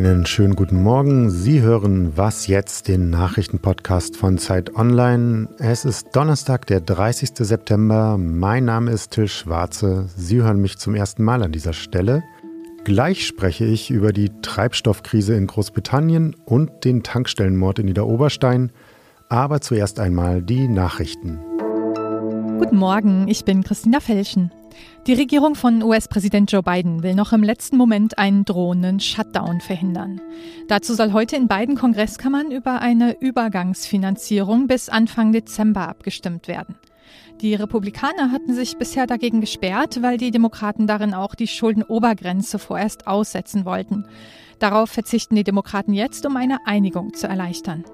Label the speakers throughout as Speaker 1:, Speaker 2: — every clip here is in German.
Speaker 1: Einen schönen guten Morgen. Sie hören Was jetzt, den Nachrichtenpodcast von Zeit Online. Es ist Donnerstag, der 30. September. Mein Name ist Till Schwarze. Sie hören mich zum ersten Mal an dieser Stelle. Gleich spreche ich über die Treibstoffkrise in Großbritannien und den Tankstellenmord in Niederoberstein. Aber zuerst einmal die Nachrichten.
Speaker 2: Guten Morgen, ich bin Christina Felschen. Die Regierung von US-Präsident Joe Biden will noch im letzten Moment einen drohenden Shutdown verhindern. Dazu soll heute in beiden Kongresskammern über eine Übergangsfinanzierung bis Anfang Dezember abgestimmt werden. Die Republikaner hatten sich bisher dagegen gesperrt, weil die Demokraten darin auch die Schuldenobergrenze vorerst aussetzen wollten. Darauf verzichten die Demokraten jetzt, um eine Einigung zu erleichtern.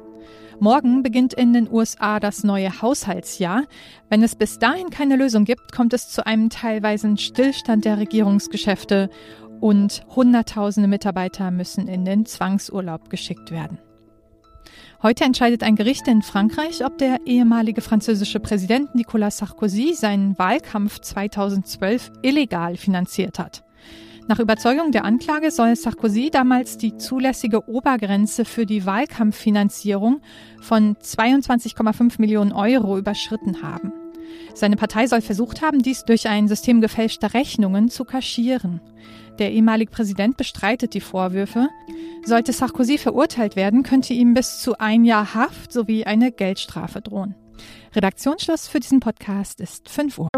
Speaker 2: Morgen beginnt in den USA das neue Haushaltsjahr. Wenn es bis dahin keine Lösung gibt, kommt es zu einem teilweisen Stillstand der Regierungsgeschäfte und Hunderttausende Mitarbeiter müssen in den Zwangsurlaub geschickt werden. Heute entscheidet ein Gericht in Frankreich, ob der ehemalige französische Präsident Nicolas Sarkozy seinen Wahlkampf 2012 illegal finanziert hat. Nach Überzeugung der Anklage soll Sarkozy damals die zulässige Obergrenze für die Wahlkampffinanzierung von 22,5 Millionen Euro überschritten haben. Seine Partei soll versucht haben, dies durch ein System gefälschter Rechnungen zu kaschieren. Der ehemalige Präsident bestreitet die Vorwürfe. Sollte Sarkozy verurteilt werden, könnte ihm bis zu ein Jahr Haft sowie eine Geldstrafe drohen. Redaktionsschluss für diesen Podcast ist 5 Uhr.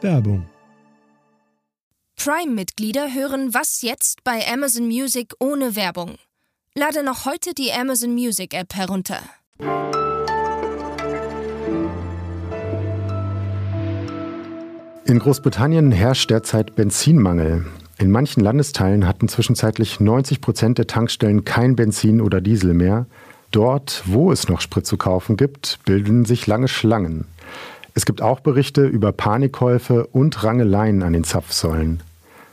Speaker 3: Werbung
Speaker 4: Prime-Mitglieder hören Was jetzt bei Amazon Music ohne Werbung. Lade noch heute die Amazon Music App herunter.
Speaker 1: In Großbritannien herrscht derzeit Benzinmangel. In manchen Landesteilen hatten zwischenzeitlich 90 Prozent der Tankstellen kein Benzin oder Diesel mehr. Dort, wo es noch Sprit zu kaufen gibt, bilden sich lange Schlangen. Es gibt auch Berichte über Panikkäufe und Rangeleien an den Zapfsäulen.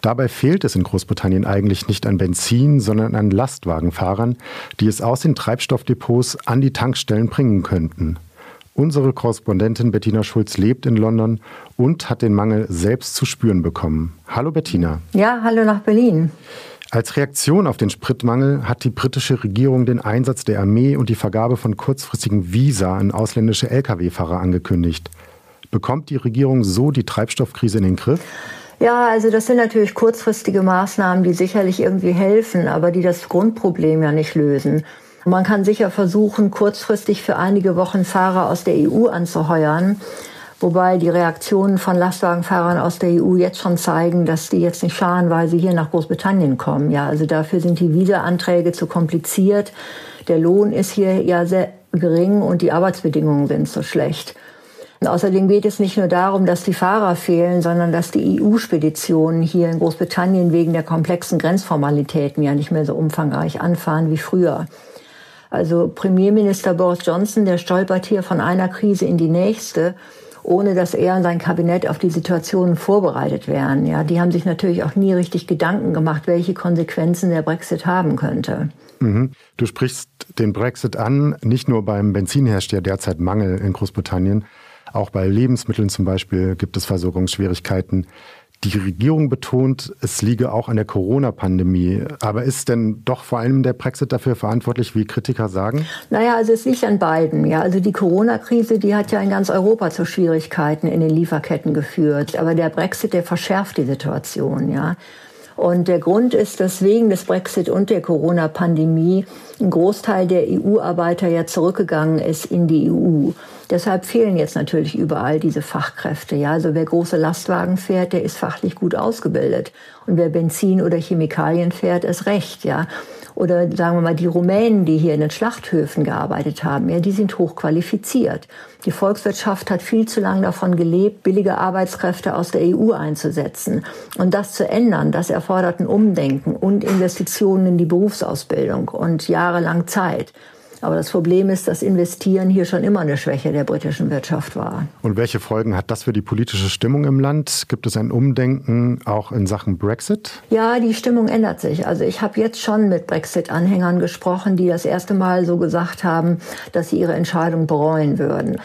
Speaker 1: Dabei fehlt es in Großbritannien eigentlich nicht an Benzin, sondern an Lastwagenfahrern, die es aus den Treibstoffdepots an die Tankstellen bringen könnten. Unsere Korrespondentin Bettina Schulz lebt in London und hat den Mangel selbst zu spüren bekommen. Hallo Bettina.
Speaker 5: Ja, hallo nach Berlin.
Speaker 1: Als Reaktion auf den Spritmangel hat die britische Regierung den Einsatz der Armee und die Vergabe von kurzfristigen Visa an ausländische Lkw-Fahrer angekündigt. Bekommt die Regierung so die Treibstoffkrise in den Griff?
Speaker 5: Ja, also das sind natürlich kurzfristige Maßnahmen, die sicherlich irgendwie helfen, aber die das Grundproblem ja nicht lösen. Man kann sicher versuchen, kurzfristig für einige Wochen Fahrer aus der EU anzuheuern. Wobei die Reaktionen von Lastwagenfahrern aus der EU jetzt schon zeigen, dass die jetzt nicht scharenweise hier nach Großbritannien kommen. Ja, also dafür sind die Visa-Anträge zu kompliziert. Der Lohn ist hier ja sehr gering und die Arbeitsbedingungen sind so schlecht. Und außerdem geht es nicht nur darum, dass die Fahrer fehlen, sondern dass die EU-Speditionen hier in Großbritannien wegen der komplexen Grenzformalitäten ja nicht mehr so umfangreich anfahren wie früher. Also Premierminister Boris Johnson, der stolpert hier von einer Krise in die nächste, ohne dass er und sein Kabinett auf die Situationen vorbereitet wären. Ja, die haben sich natürlich auch nie richtig Gedanken gemacht, welche Konsequenzen der Brexit haben könnte.
Speaker 1: Mhm. Du sprichst den Brexit an. Nicht nur beim Benzin herrscht ja derzeit Mangel in Großbritannien. Auch bei Lebensmitteln zum Beispiel gibt es Versorgungsschwierigkeiten. Die Regierung betont, es liege auch an der Corona-Pandemie. Aber ist denn doch vor allem der Brexit dafür verantwortlich, wie Kritiker sagen?
Speaker 5: Naja, also es liegt an beiden. Ja, also die Corona-Krise, die hat ja in ganz Europa zu Schwierigkeiten in den Lieferketten geführt. Aber der Brexit, der verschärft die Situation. Ja. Und der Grund ist, dass wegen des Brexit und der Corona-Pandemie ein Großteil der EU-Arbeiter ja zurückgegangen ist in die EU. Deshalb fehlen jetzt natürlich überall diese Fachkräfte. Ja, also wer große Lastwagen fährt, der ist fachlich gut ausgebildet. Und wer Benzin oder Chemikalien fährt, ist recht. Ja, oder sagen wir mal die Rumänen, die hier in den Schlachthöfen gearbeitet haben, ja, die sind hochqualifiziert. Die Volkswirtschaft hat viel zu lange davon gelebt, billige Arbeitskräfte aus der EU einzusetzen. Und das zu ändern, das erfordert ein Umdenken und Investitionen in die Berufsausbildung und jahrelang Zeit. Aber das Problem ist, dass Investieren hier schon immer eine Schwäche der britischen Wirtschaft war.
Speaker 1: Und welche Folgen hat das für die politische Stimmung im Land? Gibt es ein Umdenken auch in Sachen Brexit?
Speaker 5: Ja, die Stimmung ändert sich. Also ich habe jetzt schon mit Brexit-Anhängern gesprochen, die das erste Mal so gesagt haben, dass sie ihre Entscheidung bereuen würden.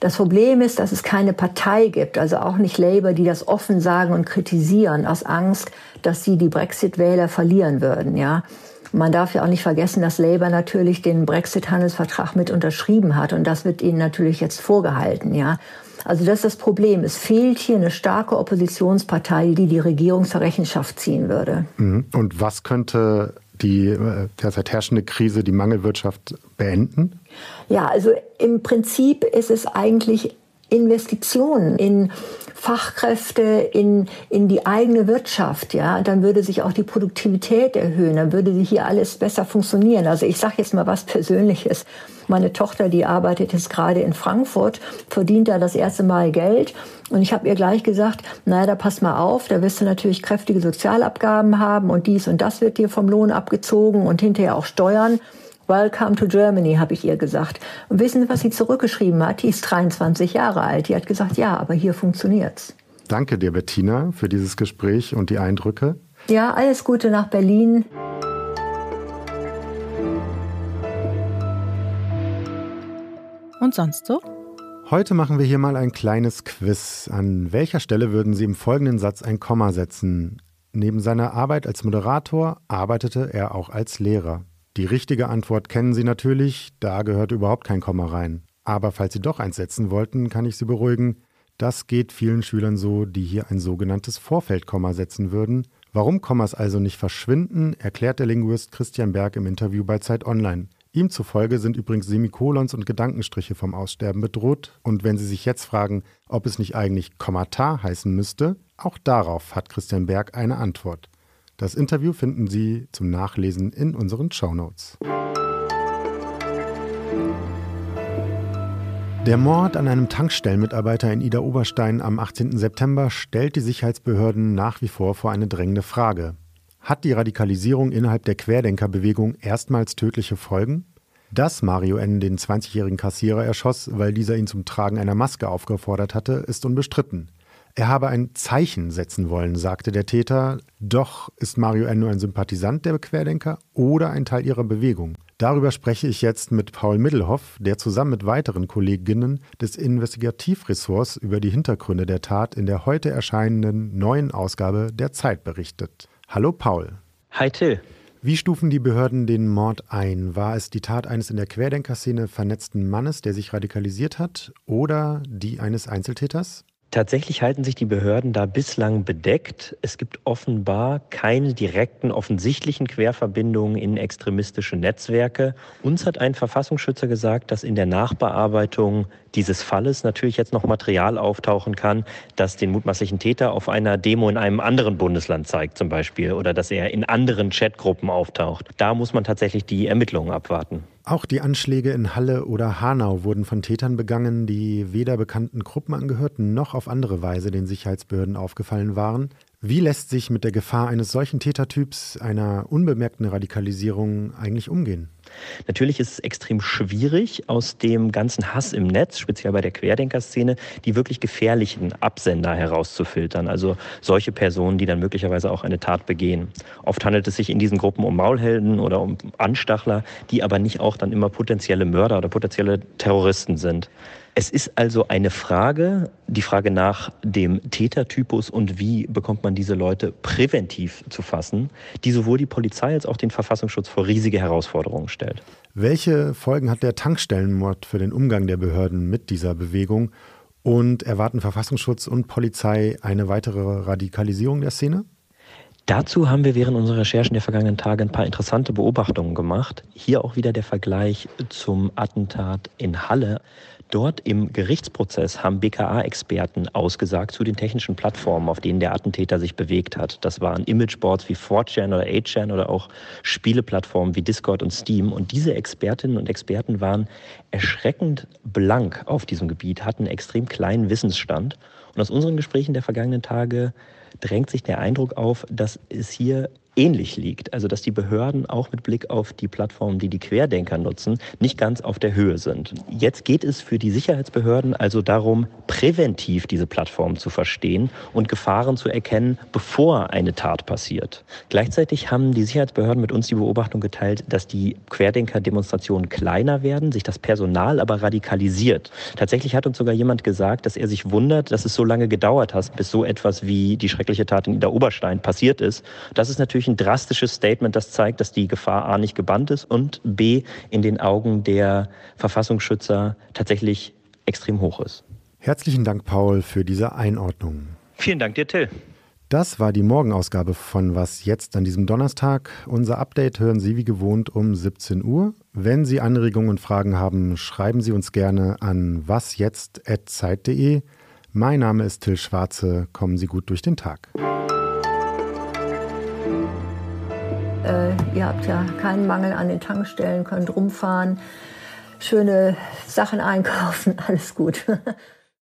Speaker 5: Das Problem ist, dass es keine Partei gibt, also auch nicht Labour, die das offen sagen und kritisieren, aus Angst, dass sie die Brexit-Wähler verlieren würden. Ja, man darf ja auch nicht vergessen, dass Labour natürlich den Brexit-Handelsvertrag mit unterschrieben hat und das wird ihnen natürlich jetzt vorgehalten. Ja, also das ist das Problem. Es fehlt hier eine starke Oppositionspartei, die die Regierung zur Rechenschaft ziehen würde.
Speaker 1: Mhm. Und was könnte die äh, derzeit herrschende Krise, die Mangelwirtschaft beenden?
Speaker 5: Ja, also im Prinzip ist es eigentlich Investitionen in Fachkräfte, in, in die eigene Wirtschaft, ja, dann würde sich auch die Produktivität erhöhen, dann würde hier alles besser funktionieren. Also ich sage jetzt mal was Persönliches. Meine Tochter, die arbeitet jetzt gerade in Frankfurt, verdient da das erste Mal Geld. Und ich habe ihr gleich gesagt, naja, da pass mal auf, da wirst du natürlich kräftige Sozialabgaben haben und dies und das wird dir vom Lohn abgezogen und hinterher auch Steuern. Welcome to Germany, habe ich ihr gesagt. Und wissen Sie, was sie zurückgeschrieben hat? Die ist 23 Jahre alt. Die hat gesagt, ja, aber hier funktioniert's.
Speaker 1: Danke dir, Bettina, für dieses Gespräch und die Eindrücke.
Speaker 5: Ja, alles Gute nach Berlin.
Speaker 2: Und sonst so?
Speaker 1: Heute machen wir hier mal ein kleines Quiz. An welcher Stelle würden Sie im folgenden Satz ein Komma setzen? Neben seiner Arbeit als Moderator arbeitete er auch als Lehrer. Die richtige Antwort kennen Sie natürlich, da gehört überhaupt kein Komma rein. Aber falls Sie doch eins setzen wollten, kann ich Sie beruhigen, das geht vielen Schülern so, die hier ein sogenanntes Vorfeldkomma setzen würden. Warum Kommas also nicht verschwinden, erklärt der Linguist Christian Berg im Interview bei Zeit Online. Ihm zufolge sind übrigens Semikolons und Gedankenstriche vom Aussterben bedroht. Und wenn Sie sich jetzt fragen, ob es nicht eigentlich Kommata heißen müsste, auch darauf hat Christian Berg eine Antwort. Das Interview finden Sie zum Nachlesen in unseren Shownotes. Der Mord an einem Tankstellenmitarbeiter in Ida Oberstein am 18. September stellt die Sicherheitsbehörden nach wie vor vor eine drängende Frage. Hat die Radikalisierung innerhalb der Querdenkerbewegung erstmals tödliche Folgen? Dass Mario N. den 20-jährigen Kassierer erschoss, weil dieser ihn zum Tragen einer Maske aufgefordert hatte, ist unbestritten. Er habe ein Zeichen setzen wollen, sagte der Täter. Doch ist Mario N. nur ein Sympathisant der Querdenker oder ein Teil ihrer Bewegung? Darüber spreche ich jetzt mit Paul Middelhoff, der zusammen mit weiteren Kolleginnen des Investigativressorts über die Hintergründe der Tat in der heute erscheinenden neuen Ausgabe der Zeit berichtet. Hallo Paul.
Speaker 3: Hi Till.
Speaker 1: Wie stufen die Behörden den Mord ein? War es die Tat eines in der Querdenkerszene vernetzten Mannes, der sich radikalisiert hat, oder die eines Einzeltäters?
Speaker 3: Tatsächlich halten sich die Behörden da bislang bedeckt. Es gibt offenbar keine direkten, offensichtlichen Querverbindungen in extremistische Netzwerke. Uns hat ein Verfassungsschützer gesagt, dass in der Nachbearbeitung dieses Falles natürlich jetzt noch Material auftauchen kann, das den mutmaßlichen Täter auf einer Demo in einem anderen Bundesland zeigt zum Beispiel oder dass er in anderen Chatgruppen auftaucht. Da muss man tatsächlich die Ermittlungen abwarten.
Speaker 1: Auch die Anschläge in Halle oder Hanau wurden von Tätern begangen, die weder bekannten Gruppen angehörten noch auf andere Weise den Sicherheitsbehörden aufgefallen waren. Wie lässt sich mit der Gefahr eines solchen Tätertyps, einer unbemerkten Radikalisierung eigentlich umgehen?
Speaker 3: Natürlich ist es extrem schwierig, aus dem ganzen Hass im Netz, speziell bei der Querdenkerszene, die wirklich gefährlichen Absender herauszufiltern. Also solche Personen, die dann möglicherweise auch eine Tat begehen. Oft handelt es sich in diesen Gruppen um Maulhelden oder um Anstachler, die aber nicht auch dann immer potenzielle Mörder oder potenzielle Terroristen sind. Es ist also eine Frage, die Frage nach dem Tätertypus und wie bekommt man diese Leute präventiv zu fassen, die sowohl die Polizei als auch den Verfassungsschutz vor riesige Herausforderungen stellt.
Speaker 1: Welche Folgen hat der Tankstellenmord für den Umgang der Behörden mit dieser Bewegung? Und erwarten Verfassungsschutz und Polizei eine weitere Radikalisierung der Szene?
Speaker 3: Dazu haben wir während unserer Recherchen der vergangenen Tage ein paar interessante Beobachtungen gemacht. Hier auch wieder der Vergleich zum Attentat in Halle. Dort im Gerichtsprozess haben BKA-Experten ausgesagt zu den technischen Plattformen, auf denen der Attentäter sich bewegt hat. Das waren Imageboards wie 4chan oder 8chan oder auch Spieleplattformen wie Discord und Steam. Und diese Expertinnen und Experten waren erschreckend blank auf diesem Gebiet, hatten extrem kleinen Wissensstand. Und aus unseren Gesprächen der vergangenen Tage drängt sich der Eindruck auf, dass es hier ähnlich liegt. Also dass die Behörden auch mit Blick auf die Plattformen, die die Querdenker nutzen, nicht ganz auf der Höhe sind. Jetzt geht es für die Sicherheitsbehörden also darum, präventiv diese Plattformen zu verstehen und Gefahren zu erkennen, bevor eine Tat passiert. Gleichzeitig haben die Sicherheitsbehörden mit uns die Beobachtung geteilt, dass die Querdenker-Demonstrationen kleiner werden, sich das Personal aber radikalisiert. Tatsächlich hat uns sogar jemand gesagt, dass er sich wundert, dass es so lange gedauert hat, bis so etwas wie die schreckliche Tat in Ida Oberstein passiert ist. Das ist natürlich ein drastisches Statement, das zeigt, dass die Gefahr A nicht gebannt ist und B in den Augen der Verfassungsschützer tatsächlich extrem hoch ist.
Speaker 1: Herzlichen Dank, Paul, für diese Einordnung.
Speaker 3: Vielen Dank dir, Till.
Speaker 1: Das war die Morgenausgabe von Was jetzt an diesem Donnerstag. Unser Update hören Sie wie gewohnt um 17 Uhr. Wenn Sie Anregungen und Fragen haben, schreiben Sie uns gerne an wasjetzt.zeit.de. Mein Name ist Till Schwarze. Kommen Sie gut durch den Tag.
Speaker 5: Äh, ihr habt ja keinen Mangel an den Tankstellen, könnt rumfahren, schöne Sachen einkaufen, alles gut.